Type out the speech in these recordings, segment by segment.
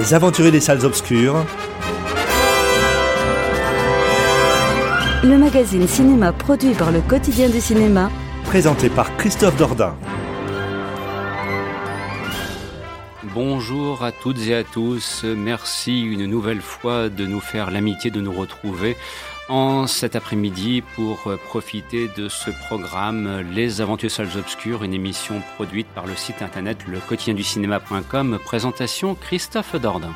Les aventuriers des salles obscures. le magazine cinéma produit par le quotidien du cinéma, Présenté par Christophe Dordain. Bonjour à toutes et à tous. Merci une nouvelle fois de nous faire l'amitié de nous retrouver en cet après-midi pour profiter de ce programme Les Aventures Salles Obscures, une émission produite par le site internet le. Présentation Christophe Dordain.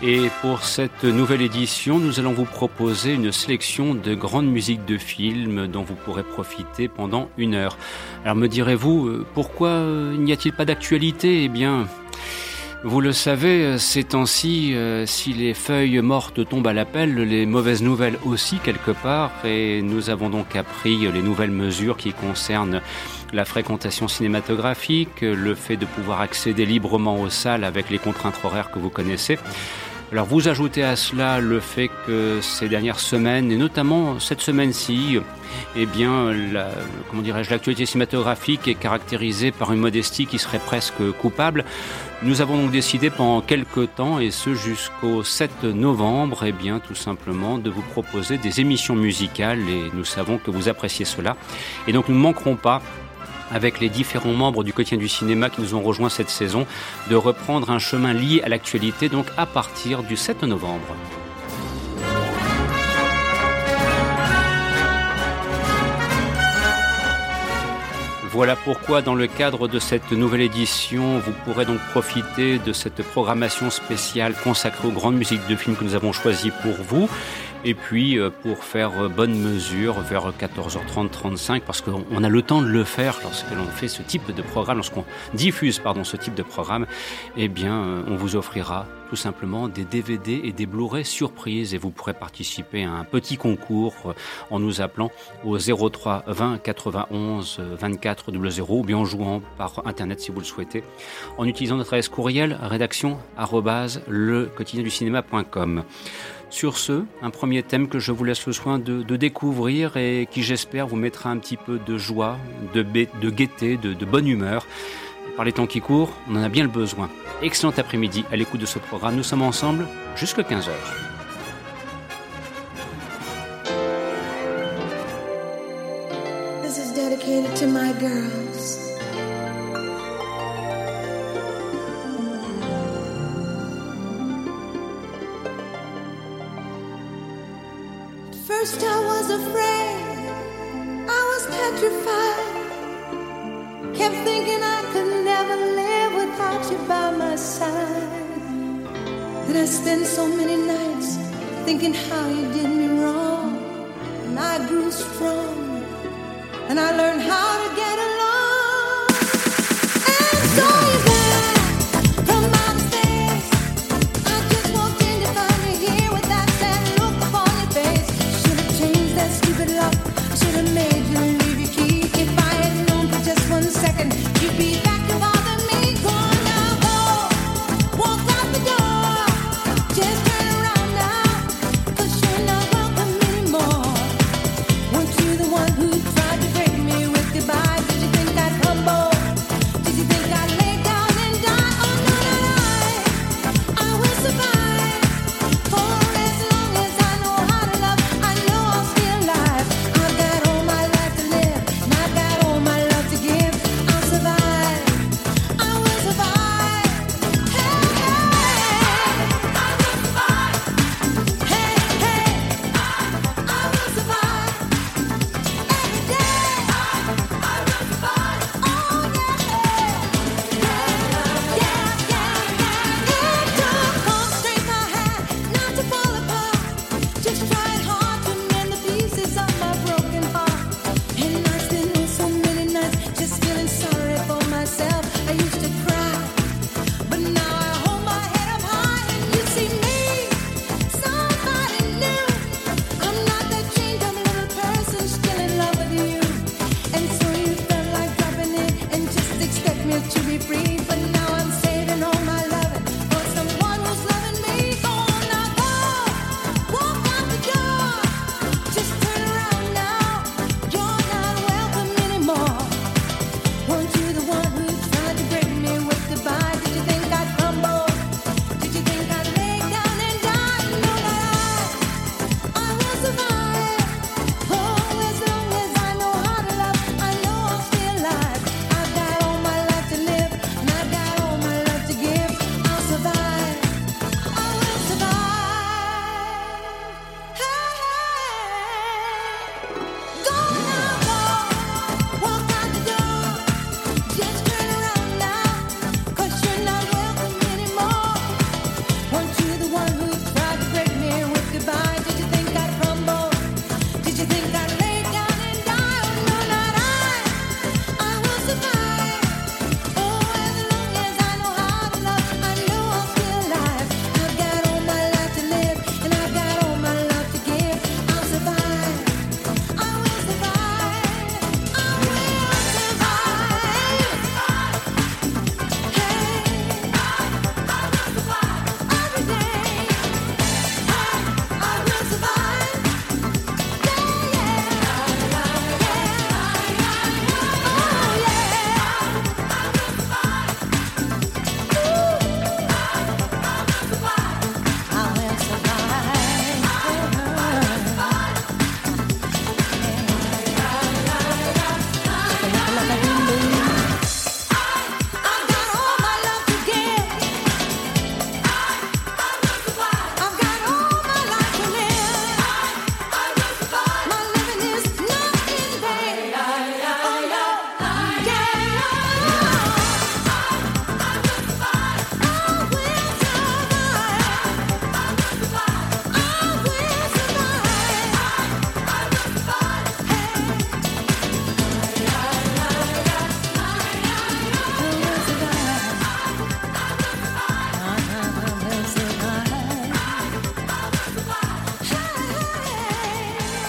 Et pour cette nouvelle édition, nous allons vous proposer une sélection de grandes musiques de films dont vous pourrez profiter pendant une heure. Alors me direz-vous, euh, pourquoi euh, n'y a-t-il pas d'actualité? Eh bien, vous le savez, euh, ces temps-ci, si les feuilles mortes tombent à l'appel, les mauvaises nouvelles aussi quelque part, et nous avons donc appris les nouvelles mesures qui concernent la fréquentation cinématographique, le fait de pouvoir accéder librement aux salles avec les contraintes horaires que vous connaissez. Alors vous ajoutez à cela le fait que ces dernières semaines, et notamment cette semaine-ci, eh bien, la, comment dirais-je, l'actualité cinématographique est caractérisée par une modestie qui serait presque coupable. Nous avons donc décidé pendant quelques temps, et ce jusqu'au 7 novembre, eh bien, tout simplement, de vous proposer des émissions musicales, et nous savons que vous appréciez cela. Et donc nous ne manquerons pas avec les différents membres du quotidien du cinéma qui nous ont rejoints cette saison, de reprendre un chemin lié à l'actualité, donc à partir du 7 novembre. Voilà pourquoi, dans le cadre de cette nouvelle édition, vous pourrez donc profiter de cette programmation spéciale consacrée aux grandes musiques de films que nous avons choisies pour vous. Et puis, euh, pour faire euh, bonne mesure, vers 14h30, 35, parce qu'on a le temps de le faire lorsque l'on fait ce type de programme, lorsqu'on diffuse, pardon, ce type de programme, eh bien, euh, on vous offrira tout simplement des DVD et des Blu-ray surprises et vous pourrez participer à un petit concours en nous appelant au 03 20 91 24 00 ou bien en jouant par internet si vous le souhaitez en utilisant notre adresse courriel rédaction le quotidien du. Sur ce, un premier thème que je vous laisse le soin de, découvrir et qui j'espère vous mettra un petit peu de joie, de, gaieté, de, bonne humeur. Par les temps qui courent, on en a bien le besoin. Excellent après-midi à l'écoute de ce programme. Nous sommes ensemble jusqu'à 15h. This is dedicated to my girls. First, I was afraid, I was petrified. Kept thinking I could never live without you by my side. That I spent so many nights thinking how you did me wrong. And I grew strong, and I learned how to get along.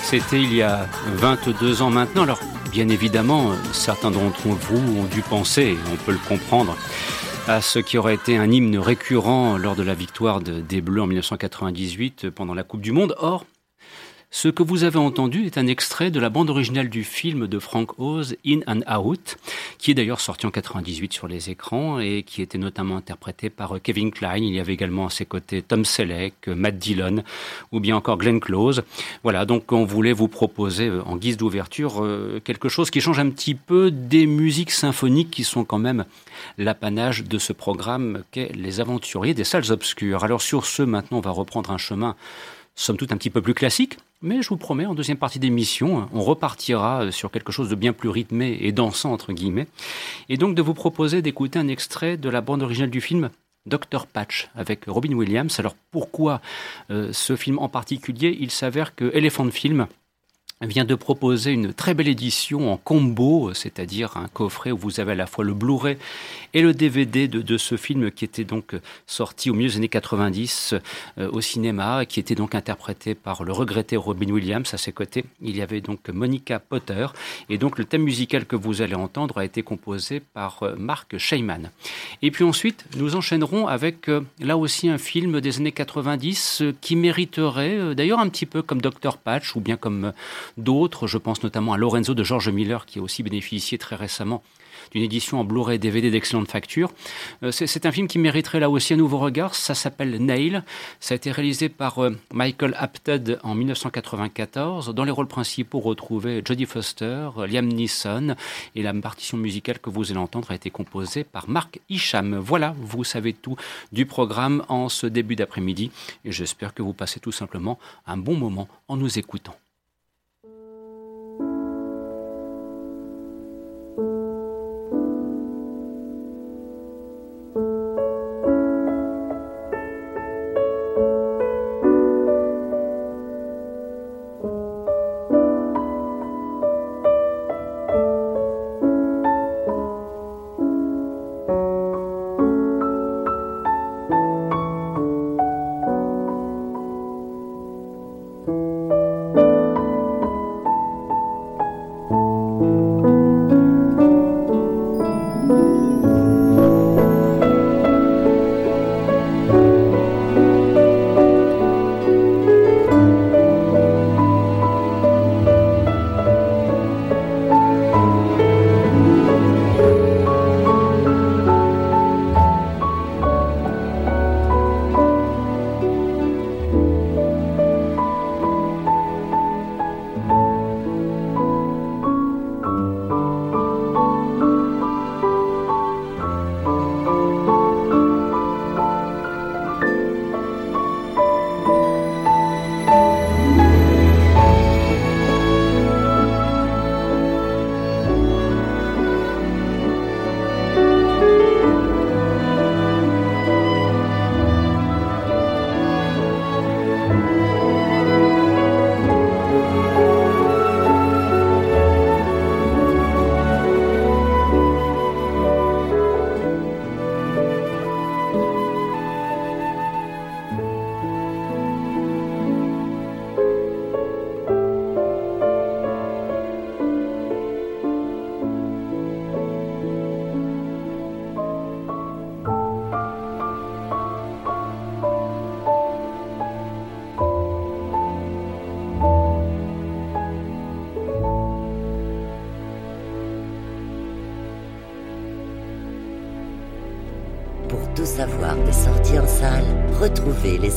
C'était il y a 22 ans maintenant. Alors, bien évidemment, certains d'entre vous ont dû penser, on peut le comprendre, à ce qui aurait été un hymne récurrent lors de la victoire des Bleus en 1998 pendant la Coupe du Monde. Or, ce que vous avez entendu est un extrait de la bande originale du film de Frank Oz, In and Out, qui est d'ailleurs sorti en 98 sur les écrans et qui était notamment interprété par euh, Kevin Klein. Il y avait également à ses côtés Tom Selleck, euh, Matt Dillon ou bien encore Glenn Close. Voilà, donc on voulait vous proposer euh, en guise d'ouverture quelque chose qui change un petit peu des musiques symphoniques qui sont quand même l'apanage de ce programme qu'est Les Aventuriers des Salles Obscures. Alors sur ce, maintenant, on va reprendre un chemin somme toute un petit peu plus classique, mais je vous promets, en deuxième partie d'émission, on repartira euh, sur quelque chose de bien plus rythmé et dansant, entre guillemets, et donc de vous proposer d'écouter un extrait de la bande originale du film Dr. Patch avec Robin Williams. Alors pourquoi euh, ce film en particulier? Il s'avère que Elephant Film vient de proposer une très belle édition en combo, c'est-à-dire un coffret où vous avez à la fois le Blu-ray et le DVD de, ce film qui était donc sorti au milieu des années 90 euh, au cinéma, qui était donc interprété par le regretté Robin Williams. À ses côtés, il y avait donc Monica Potter. Et donc le thème musical que vous allez entendre a été composé par euh, Mark Sheyman. Et puis ensuite, nous enchaînerons avec euh, là aussi un film des années 90 qui mériterait, d'ailleurs un petit peu comme Dr. Patch ou bien comme d'autres. Je pense notamment à Lorenzo de George Miller qui a aussi bénéficié très récemment d'une édition en Blu-ray DVD d'excellente facture. Euh, c'est un film qui mériterait là aussi un nouveau regard. Ça s'appelle Nail. Ça a été réalisé par euh, Michael Apted en 1994. Dans les rôles principaux, retrouvés Jodie Foster, Liam Neeson et la partition musicale que vous allez entendre a été composée par Mark Isham. Voilà, vous savez tout du programme en ce début d'après-midi et j'espère que vous passez tout simplement un bon moment en nous écoutant.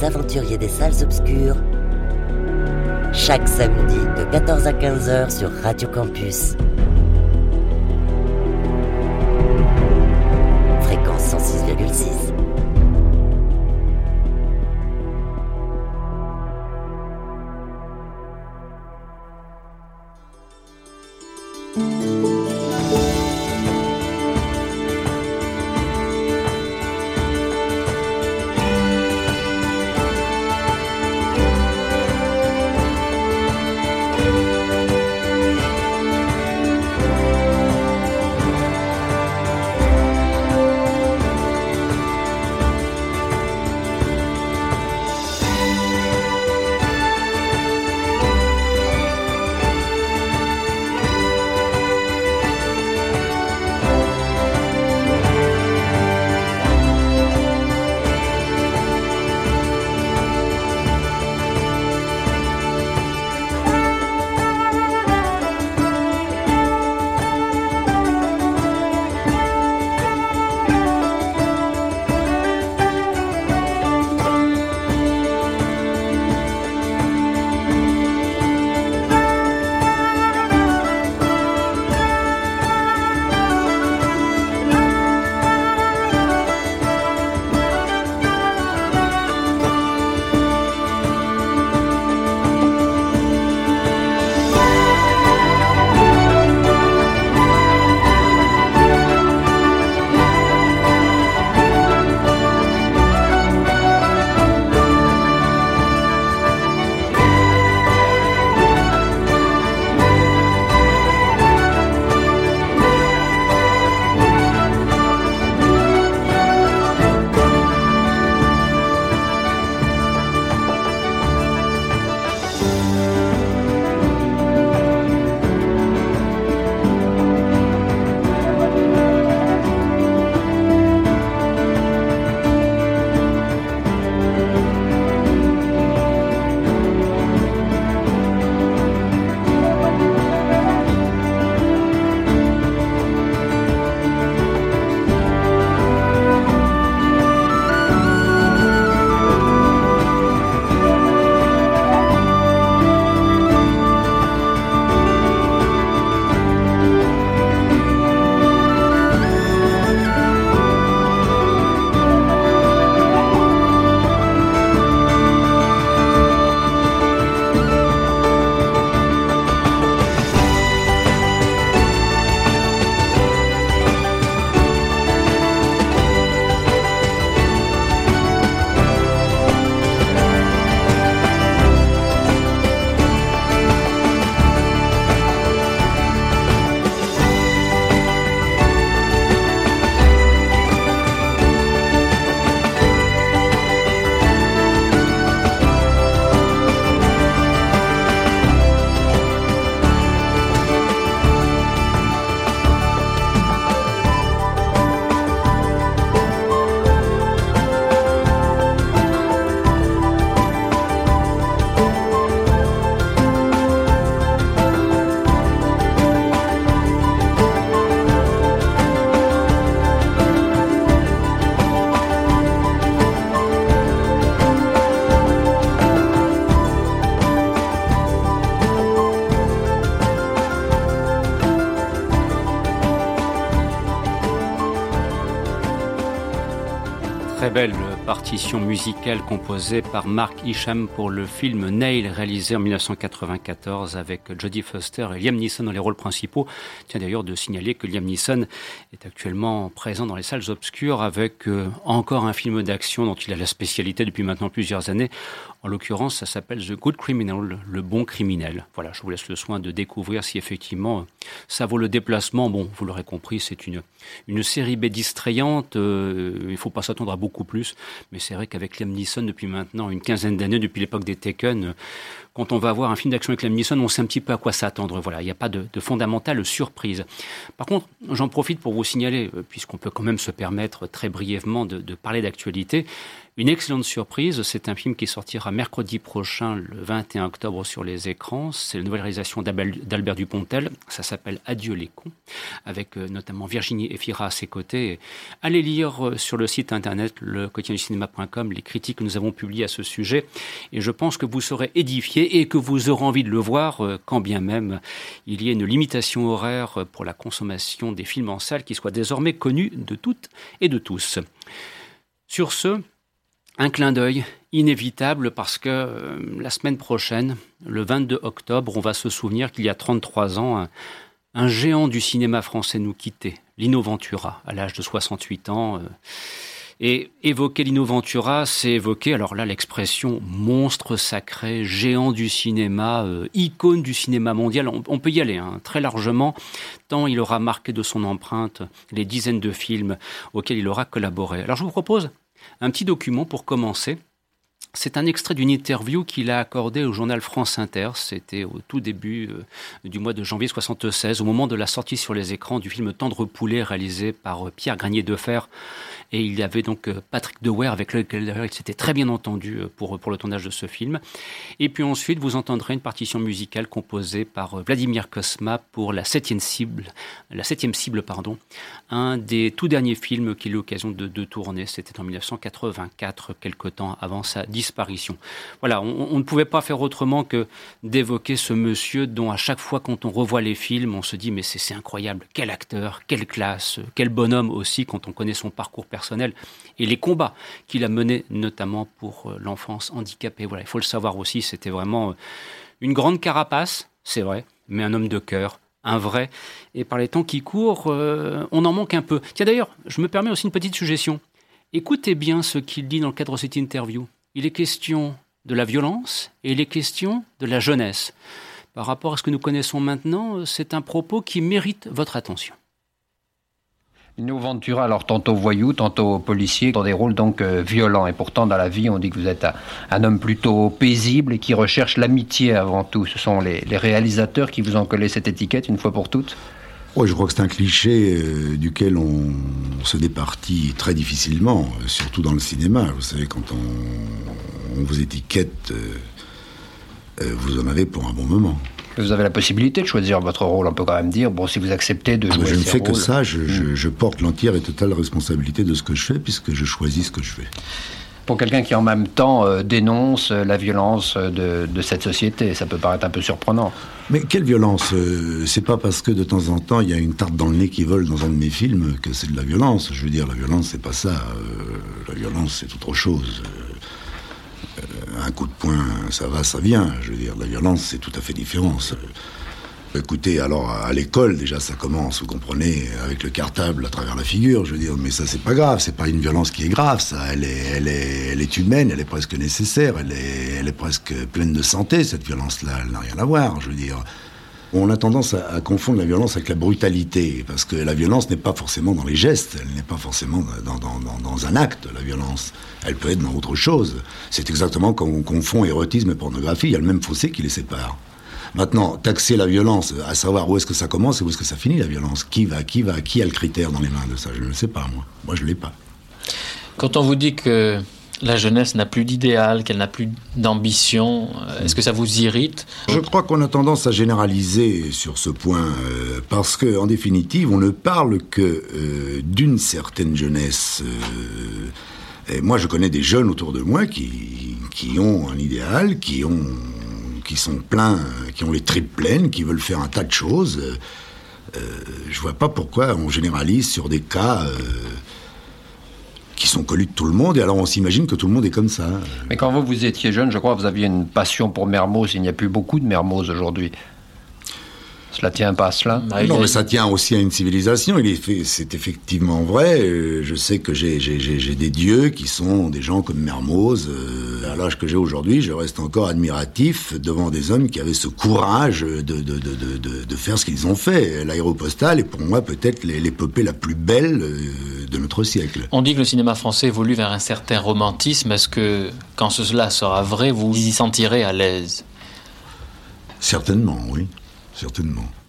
Aventuriers des salles obscures chaque samedi de 14 à 15h sur Radio Campus. Partition musicale composée par Mark Isham pour le film Nail réalisé en 1994 avec Jodie Foster et Liam Neeson dans les rôles principaux. Tiens d'ailleurs de signaler que Liam Neeson est actuellement présent dans les salles obscures avec euh, encore un film d'action dont il a la spécialité depuis maintenant plusieurs années. En l'occurrence, ça s'appelle The Good Criminal, le bon criminel. Voilà, je vous laisse le soin de découvrir si effectivement ça vaut le déplacement. Bon, vous l'aurez compris, c'est une, une série B distrayante. Euh, il faut pas s'attendre à beaucoup plus. Mais c'est vrai qu'avec Liam Neeson, depuis maintenant une quinzaine d'années, depuis l'époque des Taken, quand on va voir un film d'action avec Liam Neeson, on sait un petit peu à quoi s'attendre. Voilà, il n'y a pas de, de fondamentale surprise. Par contre, j'en profite pour vous signaler, euh, puisqu'on peut quand même se permettre très brièvement de, de parler d'actualité, une excellente surprise, c'est un film qui sortira mercredi prochain, le 21 octobre, sur les écrans. C'est la nouvelle réalisation d'Albert Dupontel. Ça s'appelle Adieu les cons, avec euh, notamment Virginie Efira à ses côtés. Allez lire euh, sur le site internet le cinéma.com les critiques que nous avons publiées à ce sujet. Et je pense que vous serez édifiés et que vous aurez envie de le voir, euh, quand bien même il y ait une limitation horaire pour la consommation des films en salle qui soit désormais connue de toutes et de tous. Sur ce, un clin d'œil inévitable parce que euh, la semaine prochaine, le 22 octobre, on va se souvenir qu'il y a 33 ans, un, géant du cinéma français nous quittait, Lino Ventura, à l'âge de 68 ans. Euh, et évoquer Lino Ventura, c'est évoquer, alors là, l'expression monstre sacré, géant du cinéma, euh, icône du cinéma mondial. On, peut y aller hein, très largement, tant il aura marqué de son empreinte les dizaines de films auxquels il aura collaboré. Alors je vous propose un petit document pour commencer. C'est un extrait d'une interview qu'il a accordée au journal France Inter. C'était au tout début euh, du mois de janvier 1976, au moment de la sortie sur les écrans du film Tendre Poulet réalisé par euh, Pierre Granier de Fer et il y avait donc euh, Patrick Dewey avec lequel il s'était très bien entendu euh, pour, pour le tournage de ce film. Et puis ensuite, vous entendrez une partition musicale composée par euh, Vladimir Kosma pour la septième cible, la septième cible, pardon, un des tout derniers films qu'il a eu l'occasion de, de, tourner. C'était en 1984, quelque temps avant sa disparition. Voilà, on, on ne pouvait pas faire autrement que d'évoquer ce monsieur dont à chaque fois quand on revoit les films, on se dit mais c'est incroyable, quel acteur, quelle classe, quel bonhomme aussi quand on connaît son parcours personnel et les combats qu'il a menés, notamment pour euh, l'enfance handicapée. Voilà, il faut le savoir aussi, c'était vraiment euh, une grande carapace, c'est vrai, mais un homme de cœur, un vrai. Et par les temps qui courent, euh, on en manque un peu. Tiens d'ailleurs, je me permets aussi une petite suggestion. Écoutez bien ce qu'il dit dans le cadre de cette interview. Il est question de la violence et il est question de la jeunesse. Par rapport à ce que nous connaissons maintenant, c'est un propos qui mérite votre attention. Lino Ventura, alors tantôt voyou, tantôt policier, dans des rôles donc euh, violents. Et pourtant, dans la vie, on dit que vous êtes un, homme plutôt paisible et qui recherche l'amitié avant tout. Ce sont les, réalisateurs qui vous ont collé cette étiquette une fois pour toutes? Oui, je crois que c'est un cliché euh, duquel on se départit très difficilement, euh, surtout dans le cinéma. Vous savez, quand on, vous étiquette, vous en avez pour un bon moment. Vous avez la possibilité de choisir votre rôle. On peut quand même dire, bon, si vous acceptez de ah, jouer. je ne fais rôles, que ça. Je, mmh. je, je porte l'entière et totale responsabilité de ce que je fais, puisque je choisis ce que je fais. Pour quelqu'un qui en même temps euh, dénonce la violence de, de, cette société, ça peut paraître un peu surprenant. Mais quelle violence euh, C'est pas parce que de temps en temps il y a une tarte dans le nez qui vole dans un de mes films que c'est de la violence. Je veux dire, la violence c'est pas ça. Euh, la violence c'est autre chose un coup de poing, ça va, ça vient. Je veux dire, la violence, c'est tout à fait différent. Écoutez, alors à l'école déjà ça commence, vous comprenez, avec le cartable à travers la figure, je veux dire, mais ça c'est pas grave, c'est pas une violence qui est grave, ça, elle est, elle est, elle est humaine, elle est presque nécessaire, elle est, elle est presque pleine de santé cette violence-là, elle n'a rien à voir, je veux dire. On a tendance à, confondre la violence avec la brutalité, parce que la violence n'est pas forcément dans les gestes, elle n'est pas forcément dans, un acte, la violence. Elle peut être dans autre chose. C'est exactement comme on confond érotisme et pornographie, il y a le même fossé qui les sépare. Maintenant, taxer la violence, à savoir où est-ce que ça commence et où est-ce que ça finit la violence, qui va, qui va, qui a le critère dans les mains de ça, je ne le sais pas, moi. Moi, je ne l'ai pas. Quand on vous dit que la jeunesse n'a plus d'idéal, qu'elle n'a plus d'ambition. Est-ce que ça vous irrite Je crois qu'on a tendance à généraliser sur ce point, euh, parce que, en définitive, on ne parle que euh, d'une certaine jeunesse. Euh, et moi, je connais des jeunes autour de moi qui, qui ont un idéal, qui ont, qui sont pleins, qui ont les tripes pleines, qui veulent faire un tas de choses. je vois pas pourquoi on généralise sur des cas sont connus de tout le monde, et alors on s'imagine que tout le monde est comme ça. Mais quand vous, vous étiez jeune, je crois que vous aviez une passion pour Mermoz. Il n'y a plus beaucoup de Mermoz aujourd'hui. Cela tient pas à cela Bah, non, a- mais ça tient aussi à une civilisation. Il est fait, c'est effectivement vrai. Euh, Je sais que j'ai, j'ai, j'ai, j'ai des dieux qui sont des gens comme Mermoz. Euh, À l'âge que j'ai aujourd'hui, je reste encore admiratif devant des hommes qui avaient ce courage de, de, de, de, de, de faire ce qu'ils ont fait. L'aéropostale est pour moi peut-être l'é- l'épopée la plus belle euh, de notre siècle. On dit que le cinéma français évolue vers un certain romantisme. Est-ce que, quand cela sera vrai, vous y sentirez à l'aise? Certainement, oui. Certainement.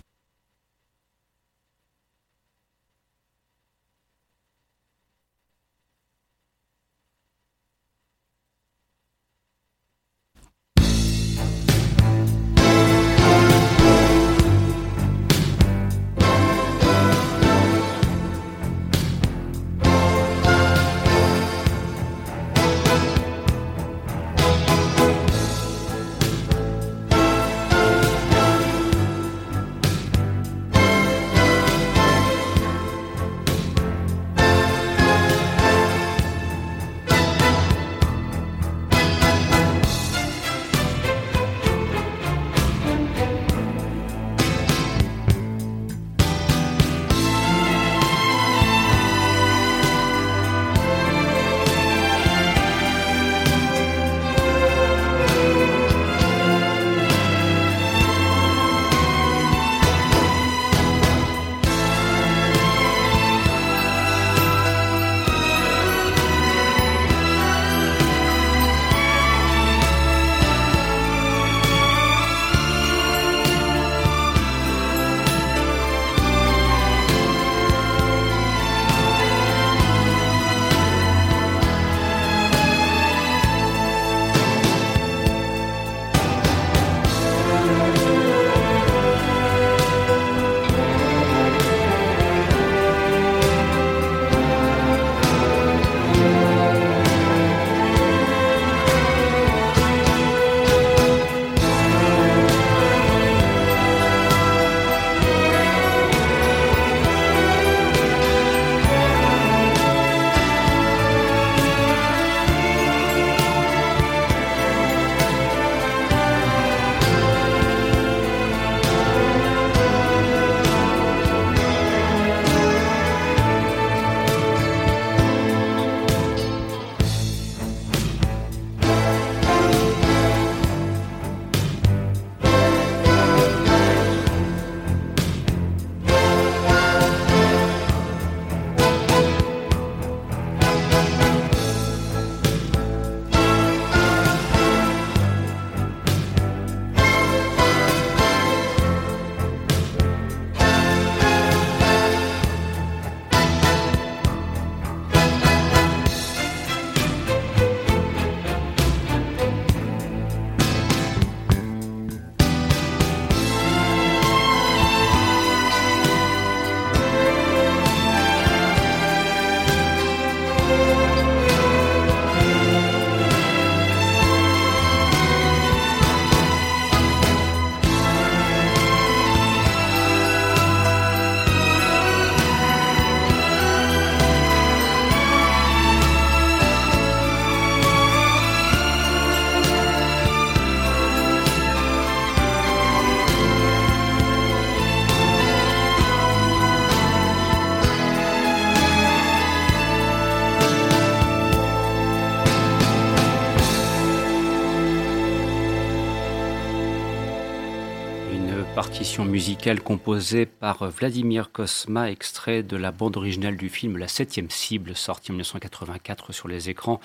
Partition musicale composée par Vladimir Kosma, extrait de la bande originale du film La Septième Cible, sorti en 1984 sur les écrans.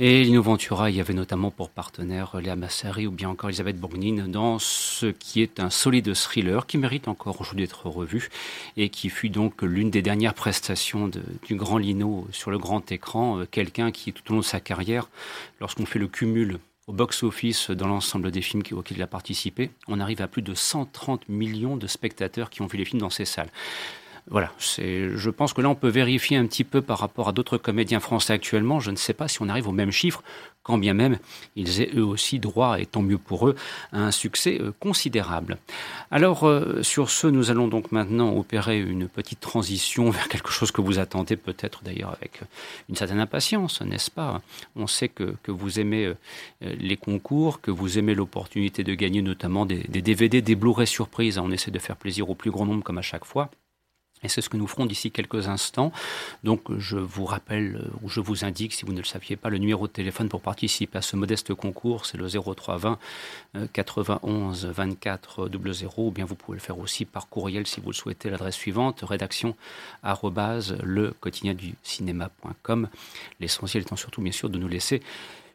Et Lino Ventura y avait notamment pour partenaire Léa Massari ou bien encore Elisabeth Bourgnine dans ce qui est un solide thriller qui mérite encore aujourd'hui d'être revu et qui fut donc l'une des dernières prestations du grand Lino sur le grand écran. Euh, Quelqu'un qui, tout au long de sa carrière, lorsqu'on fait le cumul au box-office dans l'ensemble des films auxquels il a participé, on arrive à plus de 130 millions de spectateurs qui ont vu les films dans ces salles. Voilà, je pense que là, on peut vérifier un petit peu par rapport à d'autres comédiens français actuellement. Je ne sais pas si on arrive au même chiffre, quand bien même ils aient eux aussi droit, et tant mieux pour eux, à un succès euh, considérable. Alors, euh, sur ce, nous allons donc maintenant opérer une petite transition vers quelque chose que vous attendez peut-être d'ailleurs avec euh, une certaine impatience, n'est-ce pas? On sait que, que, vous aimez les concours, que vous aimez l'opportunité de gagner notamment des, des DVD, des Blu-ray surprises. On essaie de faire plaisir au plus grand nombre comme à chaque fois. Et c'est ce que nous ferons d'ici quelques instants. Donc je vous rappelle euh, ou je vous indique, si vous ne le saviez pas, le numéro de téléphone pour participer à ce modeste concours, c'est le 0320 91 24 00, ou bien vous pouvez le faire aussi par courriel si vous le souhaitez, l'adresse suivante, rédaction le quotidien du cinéma.com. L'essentiel étant surtout bien sûr de nous laisser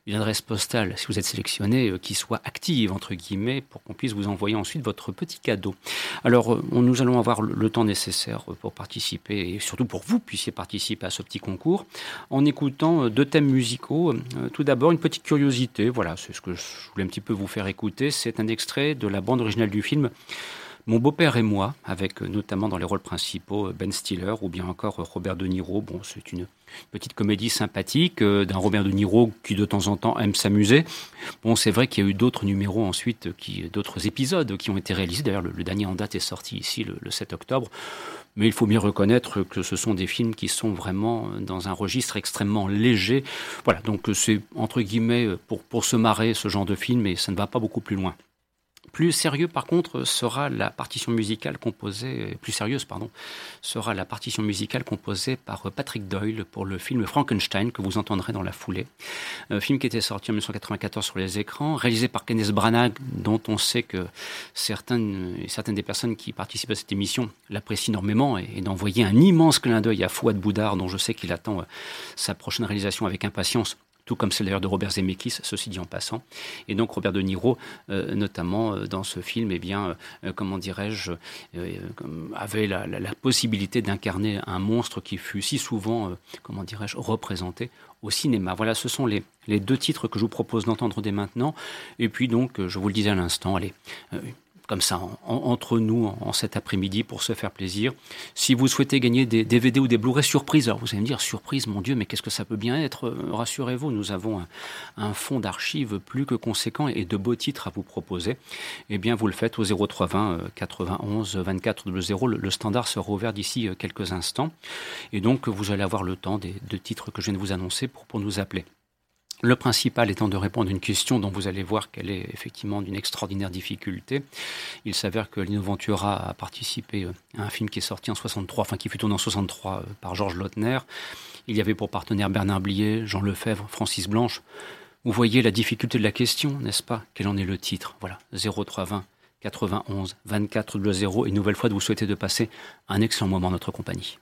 une adresse postale, si vous êtes sélectionné, euh, qui soit active, entre guillemets, pour qu'on puisse vous envoyer ensuite votre petit cadeau. Alors, euh, nous allons avoir le, temps nécessaire euh, pour participer, et surtout pour que vous puissiez participer à ce petit concours, en écoutant deux thèmes musicaux. Tout d'abord, une petite curiosité, voilà, c'est ce que je voulais un petit peu vous faire écouter, c'est un extrait de la bande originale du film mon beau-père et moi, avec notamment dans les rôles principaux Ben Stiller ou bien encore Robert De Niro. Bon, c'est une petite comédie sympathique euh, d'un Robert De Niro qui de temps en temps aime s'amuser. Bon, c'est vrai qu'il y a eu d'autres numéros ensuite, qui, d'autres épisodes qui ont été réalisés. D'ailleurs, le, dernier en date est sorti ici le, 7 octobre. Mais il faut bien reconnaître que ce sont des films qui sont vraiment dans un registre extrêmement léger. Voilà, donc c'est entre guillemets pour, pour se marrer ce genre de film, et ça ne va pas beaucoup plus loin. Plus sérieux, par contre, sera la partition musicale composée, plus sérieuse, pardon, sera la partition musicale composée par Patrick Doyle pour le film Frankenstein que vous entendrez dans la foulée. Un film qui était sorti en 1994 sur les écrans, réalisé par Kenneth Branagh, dont on sait que certaines, certaines des personnes qui participent à cette émission l'apprécient énormément et, d'envoyer un immense clin d'œil à Fouad Boudard, dont je sais qu'il attend euh, sa prochaine réalisation avec impatience tout comme celle d'ailleurs de Robert Zemeckis, ceci dit en passant. Et donc Robert De Niro, euh, notamment euh, dans ce film, eh bien, euh, comment dirais-je, avait la, possibilité d'incarner un monstre qui fut si souvent, comment dirais-je, représenté au cinéma. Voilà, ce sont les, les deux titres que je vous propose d'entendre dès maintenant. Et puis donc, je vous le disais à l'instant, allez, comme ça, entre nous, en, cet après-midi, pour se faire plaisir. Si vous souhaitez gagner des DVD ou des Blu-ray surprises, alors vous allez me dire, surprise, mon Dieu, mais qu'est-ce que ça peut bien être? Euh, Rassurez-vous, nous avons un, fonds d'archives plus que conséquent et de beaux titres à vous proposer. Eh bien, vous le faites au 0320 91 24 00. Le, standard sera ouvert d'ici euh, quelques instants. Et donc, vous allez avoir le temps des deux titres que je viens de vous annoncer pour nous appeler. Le principal étant de répondre à une question dont vous allez voir qu'elle est effectivement d'une extraordinaire difficulté. Il s'avère que Lino Ventura a participé euh, à un film qui est sorti en 63, enfin qui fut tourné en 63 euh, par Georges Lautner. Il y avait pour partenaire Bernard Blier, Jean Lefebvre, Francis Blanche. Vous voyez la difficulté de la question, n'est-ce pas? Quel en est le titre? Voilà, 0320 91 24 0 et une nouvelle fois de vous souhaiter de passer un excellent moment en notre compagnie.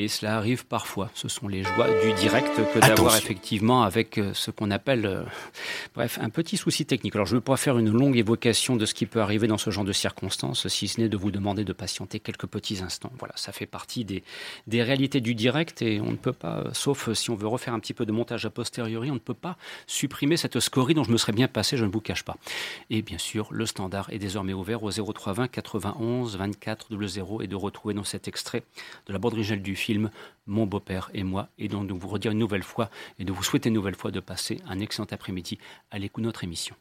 Et cela arrive parfois. Ce sont les joies du direct que d'avoir effectivement avec euh, ce qu'on appelle, euh, bref, un petit souci technique. Alors je ne veux pas faire une longue évocation de ce qui peut arriver dans ce genre de circonstances, si ce n'est de vous demander de patienter quelques petits instants. Voilà, ça fait partie des, des réalités du direct et on ne peut pas, euh, sauf si on veut refaire un petit peu de montage a posteriori, on ne peut pas supprimer cette scorie dont je me serais bien passé, je ne vous cache pas. Et bien sûr, le standard est désormais ouvert au 0320 91 24 00 et de retrouver dans cet extrait de la bande originale du film Mon beau-père et moi, et donc de vous redire une nouvelle fois et de vous souhaiter une nouvelle fois de passer un excellent après-midi à l'écoute de notre émission.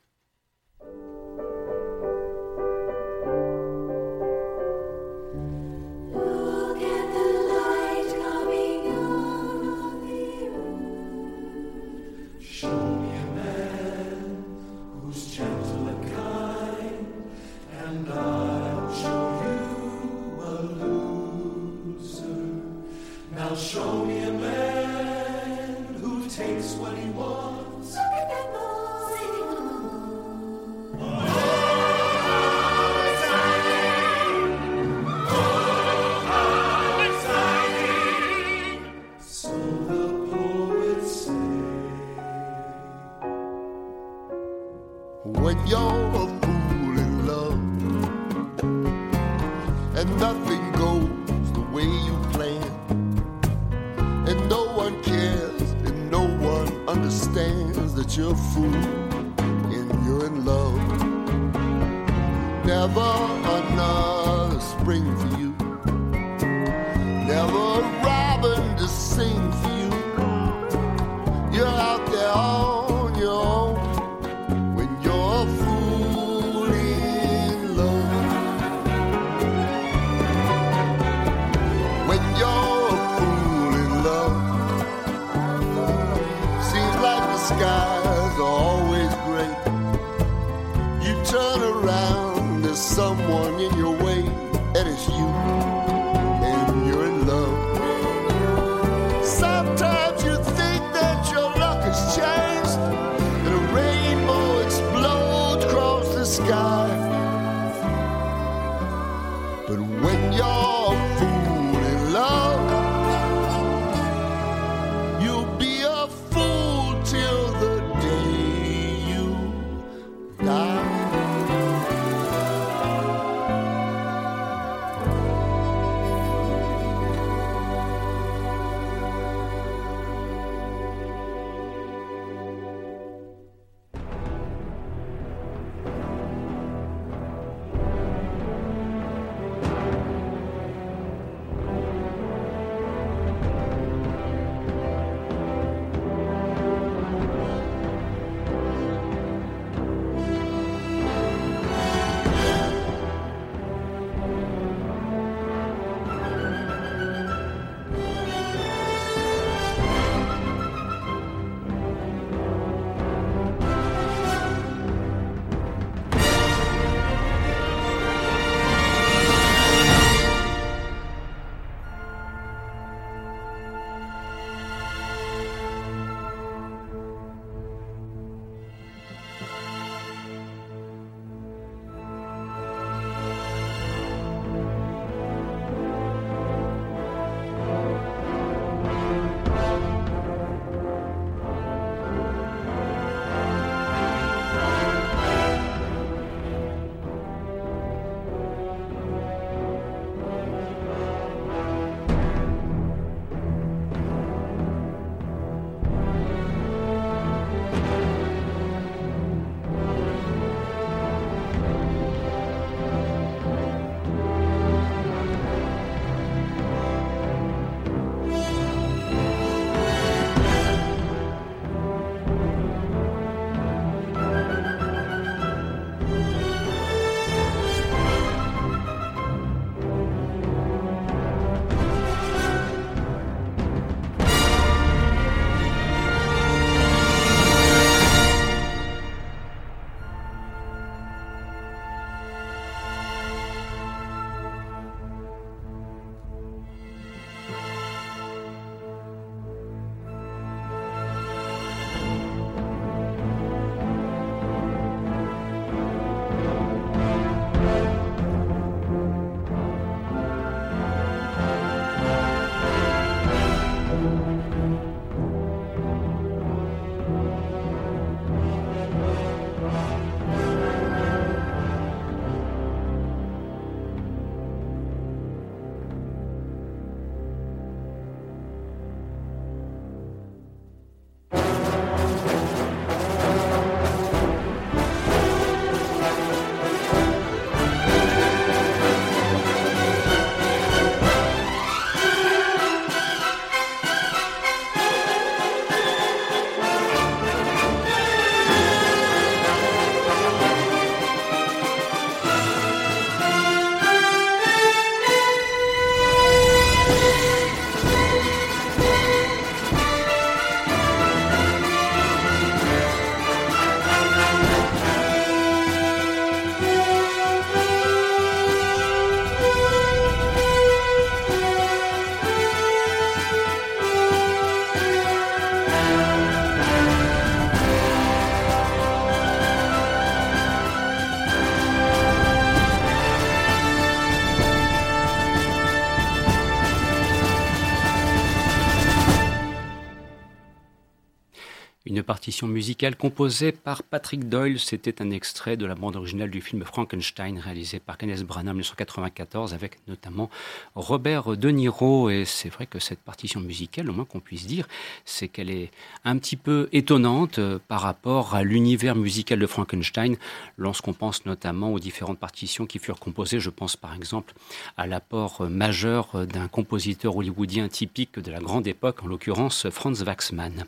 Partition musicale composée par Patrick Doyle. C'était un extrait de la bande originale du film Frankenstein réalisé par Kenneth Branagh en 1994 avec notamment Robert De Niro. Et c'est vrai que cette partition musicale, au moins qu'on puisse dire, c'est qu'elle est un petit peu étonnante euh, par rapport à l'univers musical de Frankenstein lorsqu'on pense notamment aux différentes partitions qui furent composées. Je pense par exemple à l'apport majeur d'un compositeur hollywoodien typique de la grande époque, en l'occurrence Franz Waxman.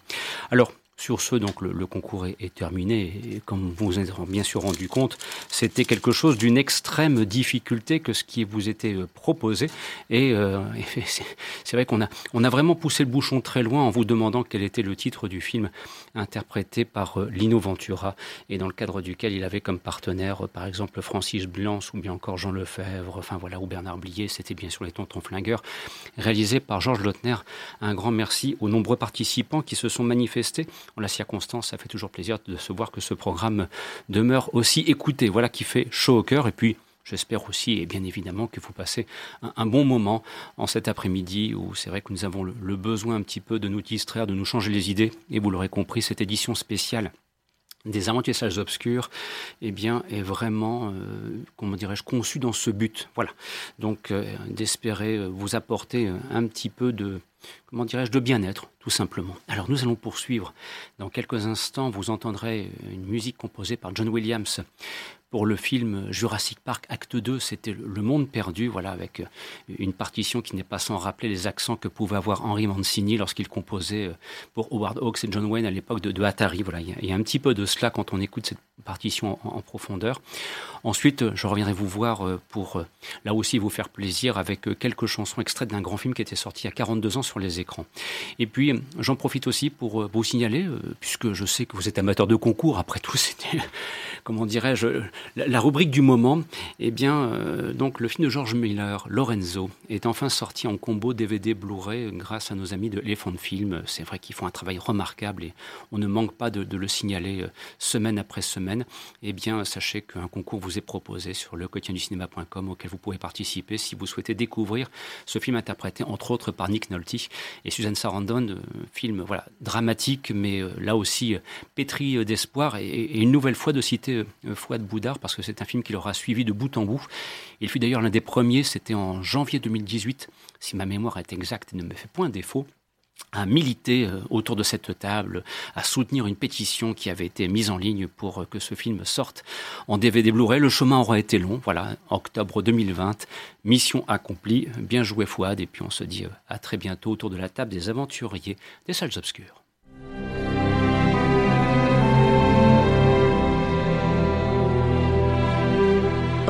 Alors, sur ce, donc, le, concours est, terminé. Et comme vous vous êtes bien sûr rendu compte, c'était quelque chose d'une extrême difficulté que ce qui vous était euh, proposé. Et, euh, c'est vrai qu'on a, on a vraiment poussé le bouchon très loin en vous demandant quel était le titre du film interprété par euh, Lino Ventura et dans le cadre duquel il avait comme partenaire, par exemple, Francis Blanc ou bien encore Jean Lefebvre, enfin voilà, ou Bernard Blier. C'était bien sûr les Tontons Flingueurs, réalisé par Georges Lautner. Un grand merci aux nombreux participants qui se sont manifestés la circonstance, ça fait toujours plaisir de se voir que ce programme demeure aussi écouté. Voilà qui fait chaud au cœur. Et puis, J'espère aussi, et bien évidemment, que vous passez un, bon moment en cet après-midi où c'est vrai que nous avons le, besoin un petit peu de nous distraire, de nous changer les idées. Et vous l'aurez compris, cette édition spéciale des aventures salles obscures, eh bien, est vraiment, euh, comment dirais-je, conçue dans ce but. Voilà. Donc, euh, d'espérer euh, vous apporter un petit peu de, comment dirais-je, de bien-être, tout simplement. Alors nous allons poursuivre. Dans quelques instants, vous entendrez une musique composée par John Williams pour le film Jurassic Park Acte 2, c'était Le Monde perdu, voilà, avec une partition qui n'est pas sans rappeler les accents que pouvait avoir Henry Mancini lorsqu'il composait pour Howard Hawks et John Wayne à l'époque de, Atari. Voilà, il y, a, un petit peu de cela quand on écoute cette partition en, profondeur. Ensuite, je reviendrai vous voir euh, pour, euh, là aussi, vous faire plaisir avec euh, quelques chansons extraites d'un grand film qui était sorti il y a 42 ans sur les écrans. Et puis, j'en profite aussi pour vous signaler, puisque je sais que vous êtes amateur de concours, après tout, c'était, comment dirais-je, la, rubrique du moment. Eh bien, donc, le film de George Miller, Lorenzo, est enfin sorti en combo DVD Blu-ray grâce à nos amis de Elephant Film. C'est vrai qu'ils font un travail remarquable et on ne manque pas de, le signaler semaine après semaine. Eh bien, sachez qu'un concours vous est proposé sur le du cinéma.com auquel vous pouvez participer si vous souhaitez découvrir ce film interprété entre autres par Nick Nolte et Suzanne Sarandon, euh, film voilà dramatique mais euh, là aussi euh, pétri d'espoir et, une nouvelle fois de citer Fouad Boudard parce que c'est un film qui l'aura suivi de bout en bout. Il fut d'ailleurs l'un des premiers, c'était en janvier 2018, si ma mémoire est exacte et ne me fait point défaut à militer euh, autour de cette table, à soutenir une pétition qui avait été mise en ligne pour euh, que ce film sorte en DVD Blu-ray. Le chemin aura été long, voilà, octobre 2020, mission accomplie, bien joué Fouad, et puis on se dit euh, à très bientôt autour de la table des aventuriers des salles obscures.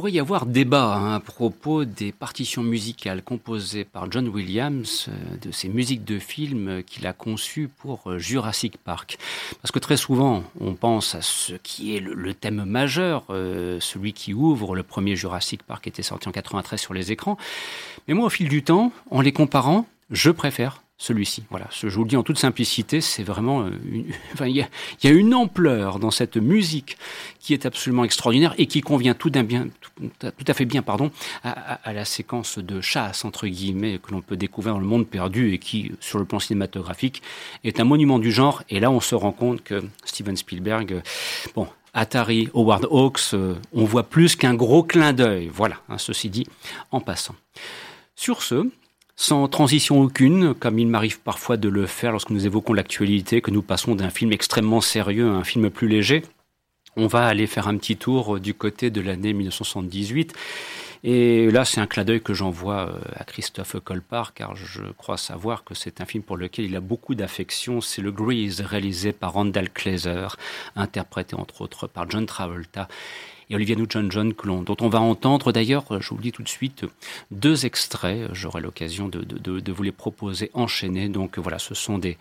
Pourrait y avoir débat hein, à propos des partitions musicales composées par John Williams, euh, de ces musiques de films qu'il a conçues pour euh, Jurassic Park. Parce que très souvent, on pense à ce qui est le, thème majeur, euh, celui qui ouvre le premier Jurassic Park qui était sorti en 93 sur les écrans. Mais moi, au fil du temps, en les comparant, je préfère celui-ci. Voilà, je vous le dis en toute simplicité, c'est vraiment euh, enfin, il, y a, une ampleur dans cette musique qui est absolument extraordinaire et qui convient tout, bien, tout, à fait bien pardon, à, la séquence de chasse, entre guillemets, que l'on peut découvrir dans le monde perdu et qui, sur le plan cinématographique, est un monument du genre. Et là, on se rend compte que Steven Spielberg, euh, bon, Atari, Howard Hawks, euh, on voit plus qu'un gros clin d'œil. Voilà, hein, ceci dit, en passant. Sur ce, sans transition aucune, comme il m'arrive parfois de le faire lorsque nous évoquons l'actualité, que nous passons d'un film extrêmement sérieux à un film plus léger. On va aller faire un petit tour du côté de l'année 1978. Et là, c'est un clin d'œil que j'envoie euh, à Christophe Colpart, car je crois savoir que c'est un film pour lequel il a beaucoup d'affection. C'est le Grease, réalisé par Randall Kleiser, interprété entre autres par John Travolta et Olivia Newton-John dont on va entendre d'ailleurs, je vous dis tout de suite, deux extraits. J'aurai l'occasion de, de, vous les proposer enchaînés. Donc voilà, ce sont des,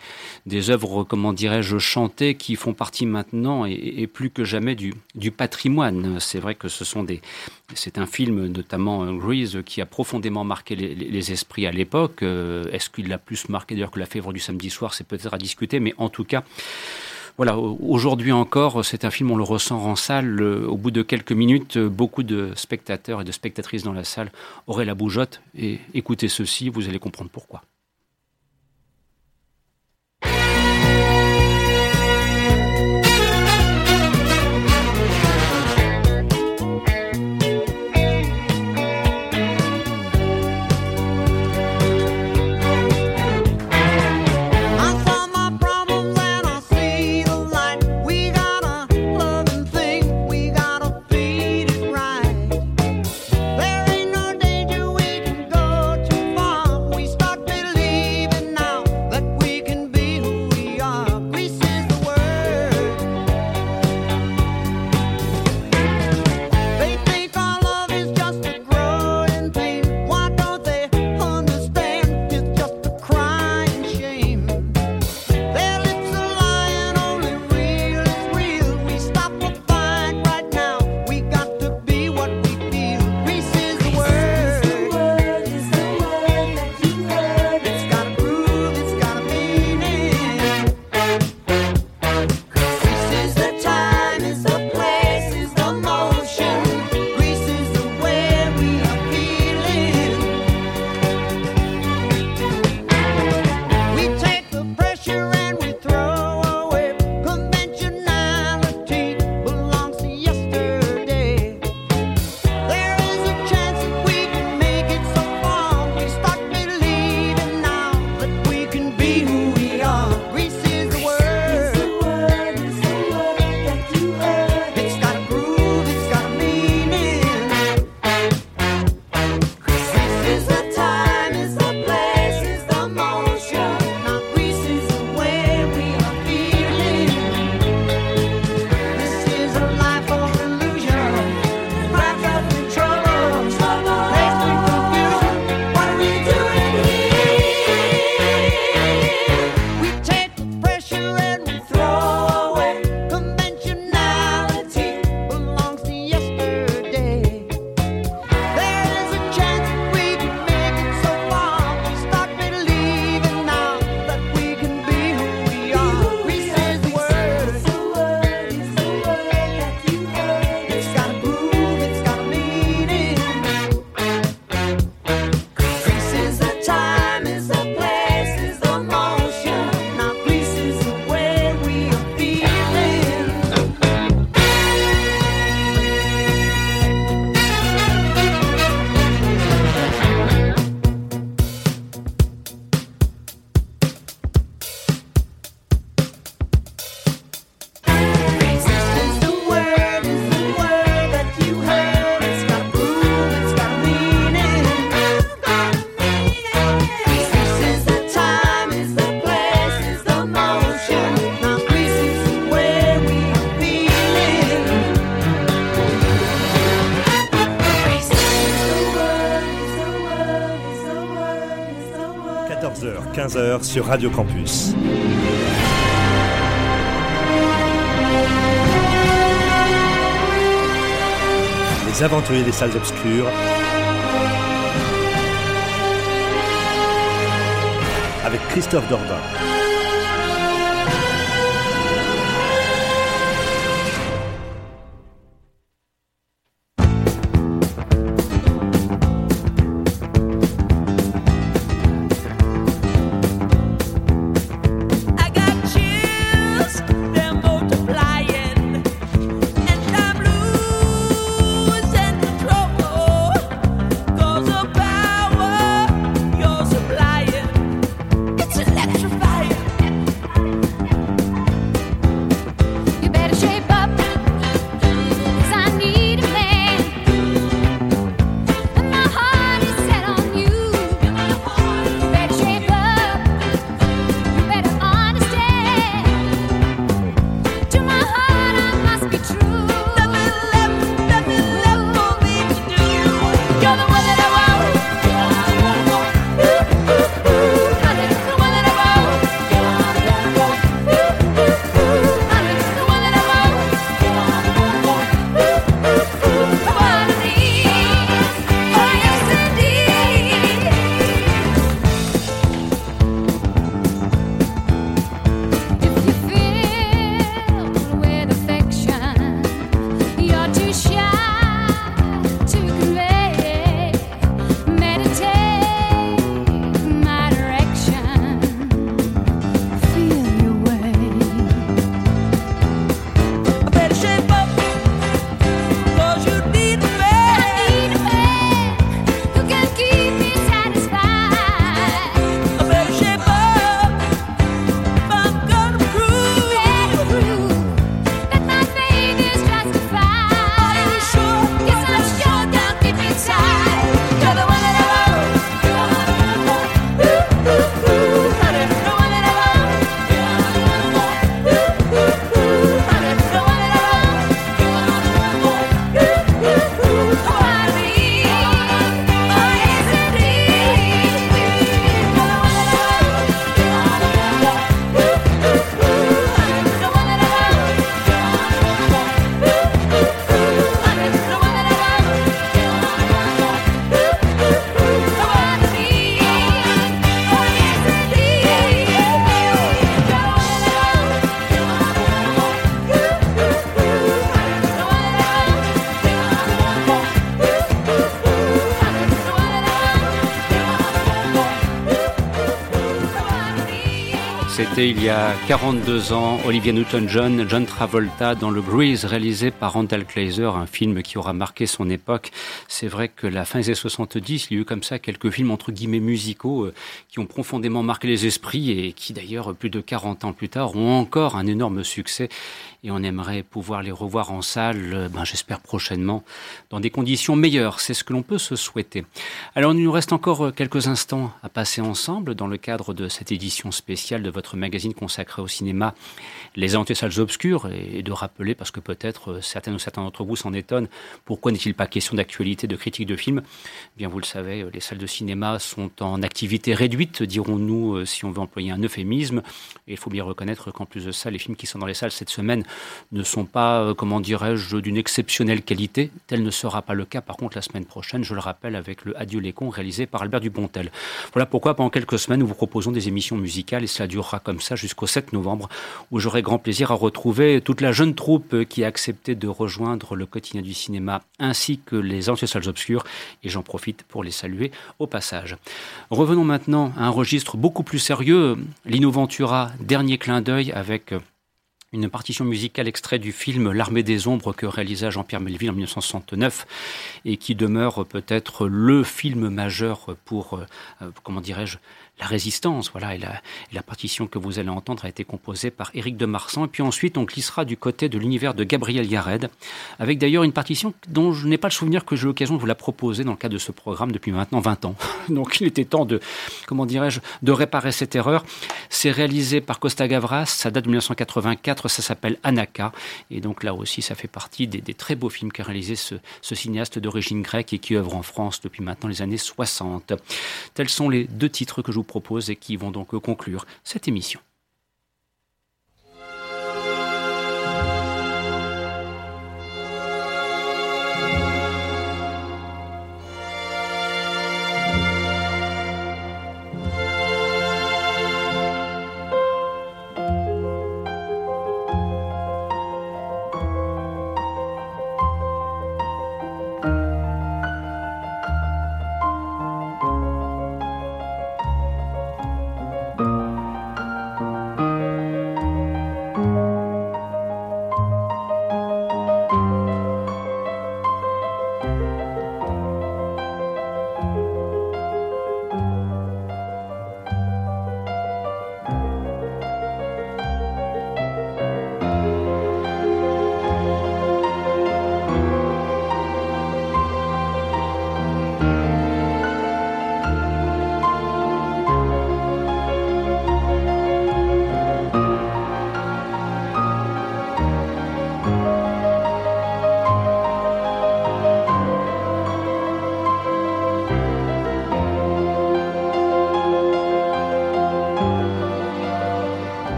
des œuvres, comment dirais-je, chantées qui font partie maintenant et, plus que jamais du, du patrimoine. C'est vrai que ce sont des, c'est un film, notamment euh, Grease, qui a profondément marqué les, les esprits à l'époque. Euh, est-ce qu'il l'a plus marqué d'ailleurs que la fèvre du samedi soir? C'est peut-être à discuter, mais en tout cas, voilà, aujourd'hui encore, c'est un film, on le ressent en salle. Au bout de quelques minutes, beaucoup de spectateurs et de spectatrices dans la salle auraient la bougeotte. Et écoutez ceci, vous allez comprendre pourquoi. 15h sur Radio Campus. Les aventuriers des salles obscures. Avec Christophe Dordain. Il y a 42 ans, Olivia Newton-John, John Travolta dans le Breeze réalisé par Randall Kleiser, un film qui aura marqué son époque. C'est vrai que la fin des années 70, il y a eu comme ça quelques films entre guillemets musicaux euh, qui ont profondément marqué les esprits et qui d'ailleurs plus de 40 ans plus tard ont encore un énorme succès et on aimerait pouvoir les revoir en salle, euh, ben, j'espère prochainement, dans des conditions meilleures. C'est ce que l'on peut se souhaiter. Alors il nous reste encore euh, quelques instants à passer ensemble dans le cadre de cette édition spéciale de votre magazine consacré au cinéma, Les Aventures Salles Obscures, et de rappeler, parce que peut-être certaines ou certains d'entre vous s'en étonnent, pourquoi n'est-il pas question d'actualité, de critique de films Bien, vous le savez, euh, les salles de cinéma sont en activité réduite, dirons-nous, euh, si on veut employer un euphémisme. Et il faut bien reconnaître qu'en plus de ça, les films qui sont dans les salles cette semaine ne sont pas, euh, comment dirais-je, d'une exceptionnelle qualité. Tel ne sera pas le cas, par contre, la semaine prochaine, je le rappelle, avec le Adieu les cons réalisé par Albert Dubontel. Voilà pourquoi, pendant quelques semaines, nous vous proposons des émissions musicales et cela durera comme ça jusqu'au 7 novembre, où j'aurai grand plaisir à retrouver toute la jeune troupe qui a accepté de rejoindre le quotidien du cinéma ainsi que les anciennes obscures, et j'en profite pour les saluer au passage. Revenons maintenant à un registre beaucoup plus sérieux, Lino Ventura, dernier clin d'œil avec une partition musicale extrait du film L'armée des ombres que réalisa Jean-Pierre Melville en 1969 et qui demeure peut-être le film majeur pour, euh, comment dirais-je, la résistance, voilà, et la, partition que vous allez entendre a été composée par Éric de Marsan. Et puis ensuite, on glissera du côté de l'univers de Gabriel Yared, avec d'ailleurs une partition dont je n'ai pas le souvenir que j'ai l'occasion de vous la proposer dans le cadre de ce programme depuis maintenant 20 ans. Donc il était temps de, comment dirais-je, de réparer cette erreur. C'est réalisé par Costa Gavras, ça date de 1984, ça s'appelle Anaka, et donc là aussi, ça fait partie des, des très beaux films qu'a réalisé ce, ce cinéaste d'origine grecque et qui œuvre en France depuis maintenant les années 60. Tels sont les deux titres que je vous propose et qui vont donc conclure cette émission.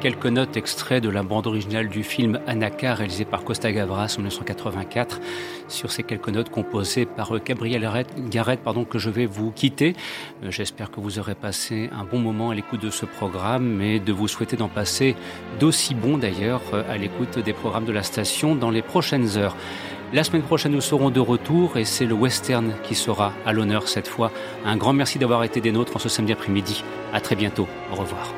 Quelques notes extraits de la bande originale du film Anaka réalisé par Costa Gavras en 1984, sur ces quelques notes composées par euh, Gabriel Garrett, pardon, que je vais vous quitter. Euh, J'espère que vous aurez passé un bon moment à l'écoute de ce programme et de vous souhaiter d'en passer d'aussi bons d'ailleurs euh, à l'écoute des programmes de la station dans les prochaines heures. La semaine prochaine, nous serons de retour et c'est le western qui sera à l'honneur cette fois. Un grand merci d'avoir été des nôtres en ce samedi après-midi. À très bientôt. Au revoir.